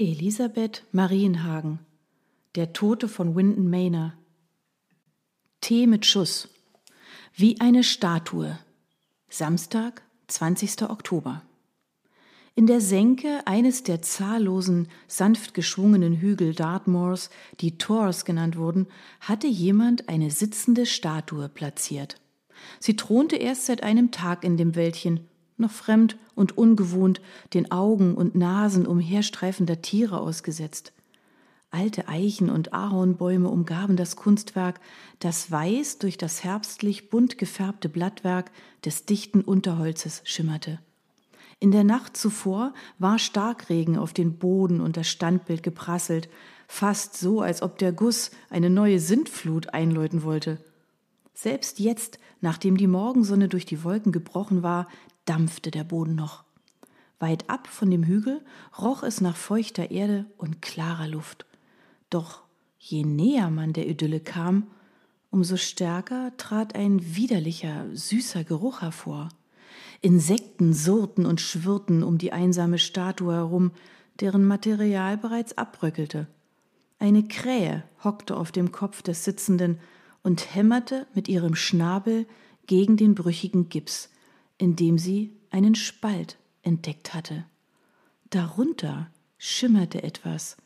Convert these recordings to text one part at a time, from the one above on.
Elisabeth Marienhagen Der Tote von Winton Manor Tee mit Schuss Wie eine Statue Samstag, 20. Oktober In der Senke eines der zahllosen, sanft geschwungenen Hügel Dartmoors, die Tors genannt wurden, hatte jemand eine sitzende Statue platziert. Sie thronte erst seit einem Tag in dem Wäldchen noch fremd und ungewohnt, den Augen und Nasen umherstreifender Tiere ausgesetzt. Alte Eichen und Ahornbäume umgaben das Kunstwerk, das weiß durch das herbstlich bunt gefärbte Blattwerk des dichten Unterholzes schimmerte. In der Nacht zuvor war Starkregen auf den Boden und das Standbild geprasselt, fast so, als ob der Guss eine neue Sintflut einläuten wollte. Selbst jetzt, nachdem die Morgensonne durch die Wolken gebrochen war, dampfte der Boden noch. Weit ab von dem Hügel roch es nach feuchter Erde und klarer Luft. Doch je näher man der Idylle kam, umso stärker trat ein widerlicher, süßer Geruch hervor. Insekten surrten und schwirrten um die einsame Statue herum, deren Material bereits abbröckelte. Eine Krähe hockte auf dem Kopf des Sitzenden und hämmerte mit ihrem Schnabel gegen den brüchigen Gips, in dem sie einen Spalt entdeckt hatte. Darunter schimmerte etwas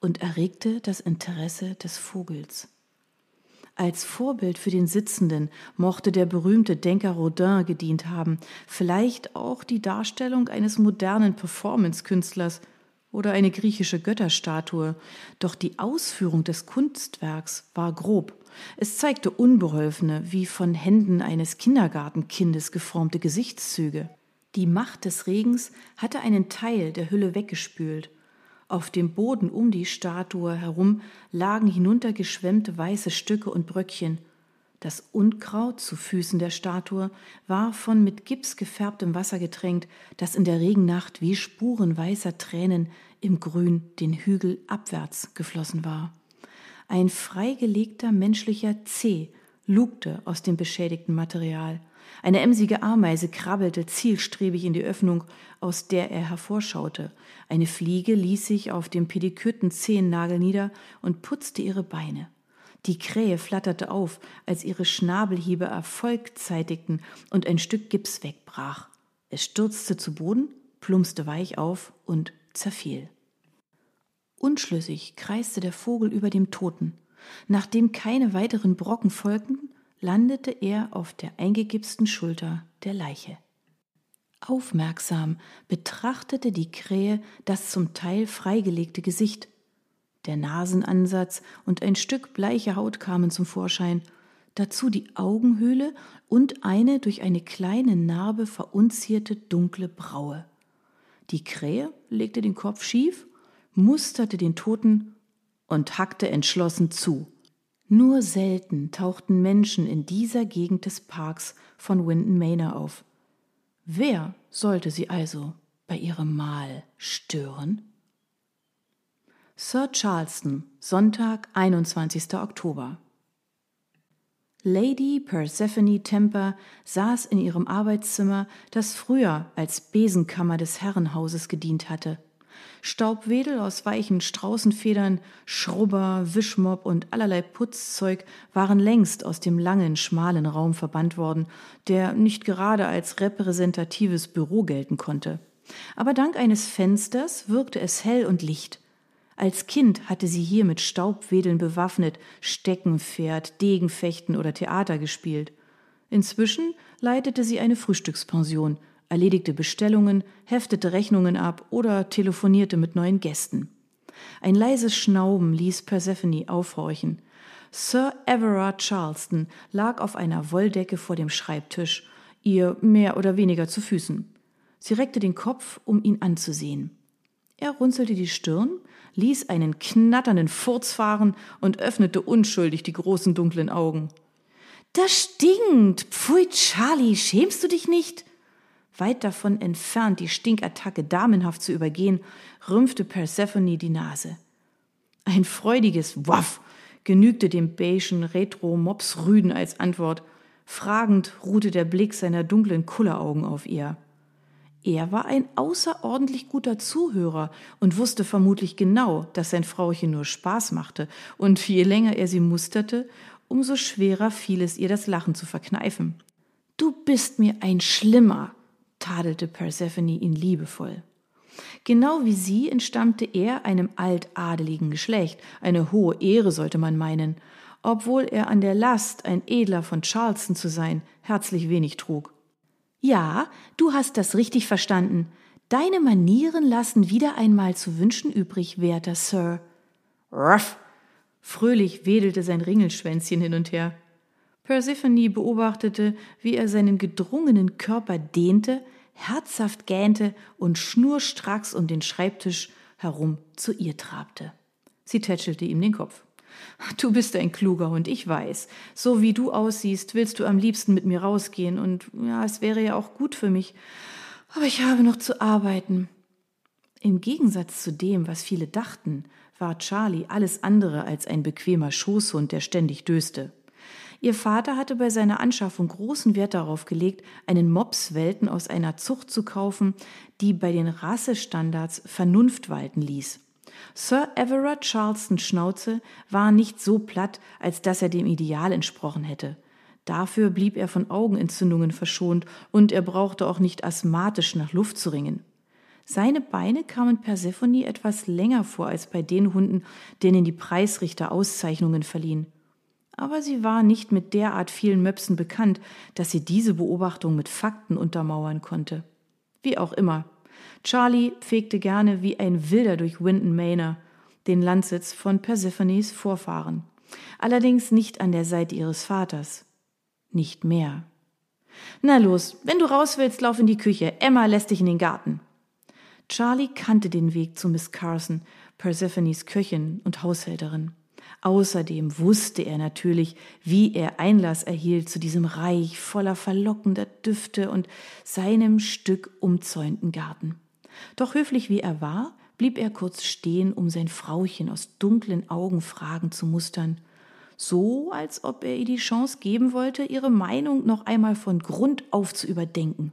und erregte das Interesse des Vogels. Als Vorbild für den Sitzenden mochte der berühmte Denker Rodin gedient haben, vielleicht auch die Darstellung eines modernen Performance-Künstlers oder eine griechische Götterstatue, doch die Ausführung des Kunstwerks war grob es zeigte unbeholfene, wie von Händen eines Kindergartenkindes geformte Gesichtszüge. Die Macht des Regens hatte einen Teil der Hülle weggespült. Auf dem Boden um die Statue herum lagen hinuntergeschwemmte weiße Stücke und Bröckchen. Das Unkraut zu Füßen der Statue war von mit Gips gefärbtem Wasser getränkt, das in der Regennacht wie Spuren weißer Tränen im Grün den Hügel abwärts geflossen war. Ein freigelegter menschlicher Zeh lugte aus dem beschädigten Material. Eine emsige Ameise krabbelte zielstrebig in die Öffnung, aus der er hervorschaute. Eine Fliege ließ sich auf dem pedikürten Zehennagel nieder und putzte ihre Beine. Die Krähe flatterte auf, als ihre Schnabelhiebe Erfolg zeitigten und ein Stück Gips wegbrach. Es stürzte zu Boden, plumpste weich auf und zerfiel. Unschlüssig kreiste der Vogel über dem Toten. Nachdem keine weiteren Brocken folgten, landete er auf der eingegipsten Schulter der Leiche. Aufmerksam betrachtete die Krähe das zum Teil freigelegte Gesicht. Der Nasenansatz und ein Stück bleiche Haut kamen zum Vorschein, dazu die Augenhöhle und eine durch eine kleine Narbe verunzierte dunkle Braue. Die Krähe legte den Kopf schief musterte den Toten und hackte entschlossen zu. Nur selten tauchten Menschen in dieser Gegend des Parks von Winton Manor auf. Wer sollte sie also bei ihrem Mahl stören? Sir Charleston, Sonntag, 21. Oktober. Lady Persephone Temper saß in ihrem Arbeitszimmer, das früher als Besenkammer des Herrenhauses gedient hatte. Staubwedel aus weichen Straußenfedern, Schrubber, Wischmopp und allerlei Putzzeug waren längst aus dem langen, schmalen Raum verbannt worden, der nicht gerade als repräsentatives Büro gelten konnte. Aber dank eines Fensters wirkte es hell und licht. Als Kind hatte sie hier mit Staubwedeln bewaffnet, Steckenpferd, Degenfechten oder Theater gespielt. Inzwischen leitete sie eine Frühstückspension – erledigte Bestellungen, heftete Rechnungen ab oder telefonierte mit neuen Gästen. Ein leises Schnauben ließ Persephone aufhorchen. Sir Everard Charleston lag auf einer Wolldecke vor dem Schreibtisch, ihr mehr oder weniger zu Füßen. Sie reckte den Kopf, um ihn anzusehen. Er runzelte die Stirn, ließ einen knatternden Furz fahren und öffnete unschuldig die großen dunklen Augen. Das stinkt! Pfui, Charlie, schämst du dich nicht? Weit davon entfernt, die Stinkattacke damenhaft zu übergehen, rümpfte Persephone die Nase. Ein freudiges Waff genügte dem beigen Retro-Mops-Rüden als Antwort. Fragend ruhte der Blick seiner dunklen Kulleraugen auf ihr. Er war ein außerordentlich guter Zuhörer und wusste vermutlich genau, dass sein Frauchen nur Spaß machte, und je länger er sie musterte, umso schwerer fiel es ihr, das Lachen zu verkneifen. Du bist mir ein Schlimmer, tadelte Persephone ihn liebevoll. Genau wie sie entstammte er einem altadeligen Geschlecht, eine hohe Ehre sollte man meinen, obwohl er an der Last, ein Edler von Charleston zu sein, herzlich wenig trug. Ja, du hast das richtig verstanden. Deine Manieren lassen wieder einmal zu wünschen übrig, werter Sir. Ruff! Fröhlich wedelte sein Ringelschwänzchen hin und her. Persephone beobachtete, wie er seinen gedrungenen Körper dehnte, herzhaft gähnte und schnurstracks um den Schreibtisch herum zu ihr trabte. Sie tätschelte ihm den Kopf. Du bist ein kluger Hund, ich weiß. So wie du aussiehst, willst du am liebsten mit mir rausgehen, und ja, es wäre ja auch gut für mich. Aber ich habe noch zu arbeiten. Im Gegensatz zu dem, was viele dachten, war Charlie alles andere als ein bequemer Schoßhund, der ständig döste. Ihr Vater hatte bei seiner Anschaffung großen Wert darauf gelegt, einen Mopswelten aus einer Zucht zu kaufen, die bei den Rassestandards Vernunft walten ließ. Sir Everard Charlestons Schnauze war nicht so platt, als dass er dem Ideal entsprochen hätte. Dafür blieb er von Augenentzündungen verschont und er brauchte auch nicht asthmatisch nach Luft zu ringen. Seine Beine kamen Persephone etwas länger vor als bei den Hunden, denen die Preisrichter Auszeichnungen verliehen aber sie war nicht mit derart vielen Möpsen bekannt, dass sie diese Beobachtung mit Fakten untermauern konnte. Wie auch immer, Charlie fegte gerne wie ein Wilder durch Winton Manor, den Landsitz von Persephones Vorfahren. Allerdings nicht an der Seite ihres Vaters. Nicht mehr. Na los, wenn du raus willst, lauf in die Küche. Emma lässt dich in den Garten. Charlie kannte den Weg zu Miss Carson, Persephones Köchin und Haushälterin. Außerdem wusste er natürlich, wie er Einlass erhielt zu diesem Reich voller verlockender Düfte und seinem Stück umzäunten Garten. Doch höflich wie er war, blieb er kurz stehen, um sein Frauchen aus dunklen Augen fragend zu mustern, so als ob er ihr die Chance geben wollte, ihre Meinung noch einmal von Grund auf zu überdenken.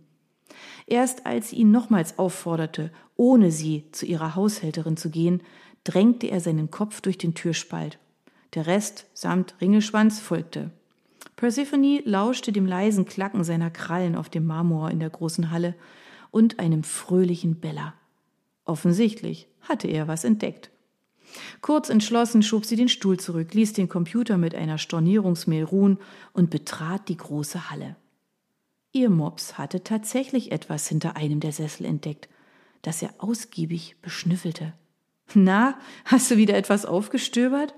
Erst als sie ihn nochmals aufforderte, ohne sie zu ihrer Haushälterin zu gehen, drängte er seinen Kopf durch den Türspalt der Rest samt Ringelschwanz folgte. Persephone lauschte dem leisen Klacken seiner Krallen auf dem Marmor in der großen Halle und einem fröhlichen Beller. Offensichtlich hatte er was entdeckt. Kurz entschlossen schob sie den Stuhl zurück, ließ den Computer mit einer Stornierungsmail ruhen und betrat die große Halle. Ihr Mops hatte tatsächlich etwas hinter einem der Sessel entdeckt, das er ausgiebig beschnüffelte. Na, hast du wieder etwas aufgestöbert?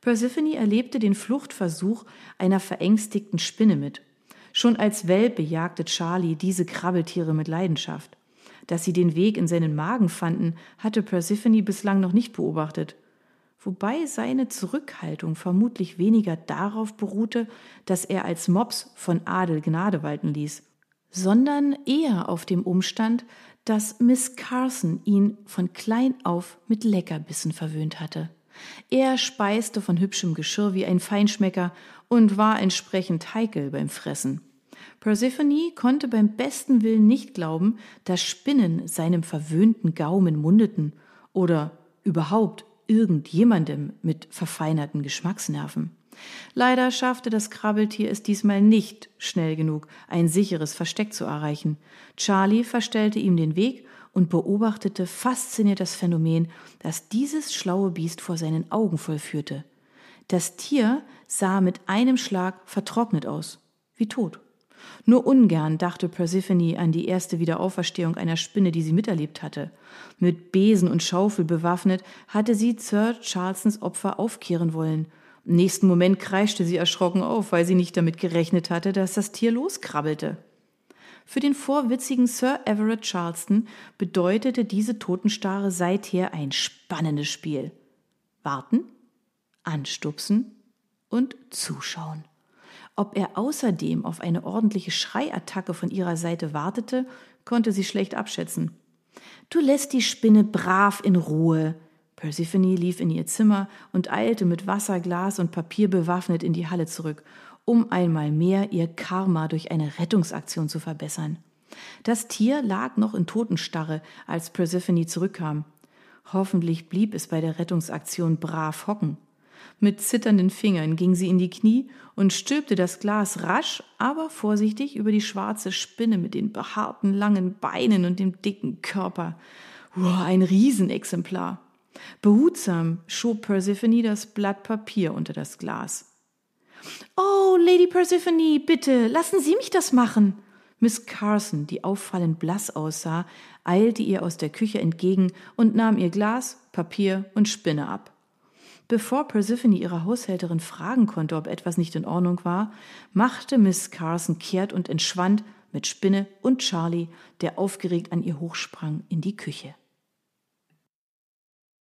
Persephone erlebte den Fluchtversuch einer verängstigten Spinne mit. Schon als Welpe jagte Charlie diese Krabbeltiere mit Leidenschaft. Dass sie den Weg in seinen Magen fanden, hatte Persephone bislang noch nicht beobachtet. Wobei seine Zurückhaltung vermutlich weniger darauf beruhte, dass er als Mops von Adel Gnade walten ließ, sondern eher auf dem Umstand, dass Miss Carson ihn von klein auf mit Leckerbissen verwöhnt hatte. Er speiste von hübschem Geschirr wie ein Feinschmecker und war entsprechend heikel beim Fressen. Persephone konnte beim besten Willen nicht glauben, dass Spinnen seinem verwöhnten Gaumen mundeten oder überhaupt irgendjemandem mit verfeinerten Geschmacksnerven. Leider schaffte das Krabbeltier es diesmal nicht schnell genug, ein sicheres Versteck zu erreichen. Charlie verstellte ihm den Weg und beobachtete fasziniert das Phänomen, das dieses schlaue Biest vor seinen Augen vollführte. Das Tier sah mit einem Schlag vertrocknet aus, wie tot. Nur ungern dachte Persephone an die erste Wiederauferstehung einer Spinne, die sie miterlebt hatte. Mit Besen und Schaufel bewaffnet hatte sie Sir Charlesons Opfer aufkehren wollen. Im nächsten Moment kreischte sie erschrocken auf, weil sie nicht damit gerechnet hatte, dass das Tier loskrabbelte. Für den vorwitzigen Sir Everett Charleston bedeutete diese Totenstarre seither ein spannendes Spiel. Warten, anstupsen und zuschauen. Ob er außerdem auf eine ordentliche Schreiattacke von ihrer Seite wartete, konnte sie schlecht abschätzen. Du lässt die Spinne brav in Ruhe. Persephone lief in ihr Zimmer und eilte mit Wasser, Glas und Papier bewaffnet in die Halle zurück um einmal mehr ihr Karma durch eine Rettungsaktion zu verbessern. Das Tier lag noch in Totenstarre, als Persephone zurückkam. Hoffentlich blieb es bei der Rettungsaktion brav hocken. Mit zitternden Fingern ging sie in die Knie und stülpte das Glas rasch, aber vorsichtig über die schwarze Spinne mit den behaarten langen Beinen und dem dicken Körper. Wow, ein Riesenexemplar. Behutsam schob Persephone das Blatt Papier unter das Glas. Oh, Lady Persephone, bitte, lassen Sie mich das machen. Miss Carson, die auffallend blass aussah, eilte ihr aus der Küche entgegen und nahm ihr Glas, Papier und Spinne ab. Bevor Persephone ihre Haushälterin fragen konnte, ob etwas nicht in Ordnung war, machte Miss Carson kehrt und entschwand mit Spinne und Charlie, der aufgeregt an ihr hochsprang, in die Küche.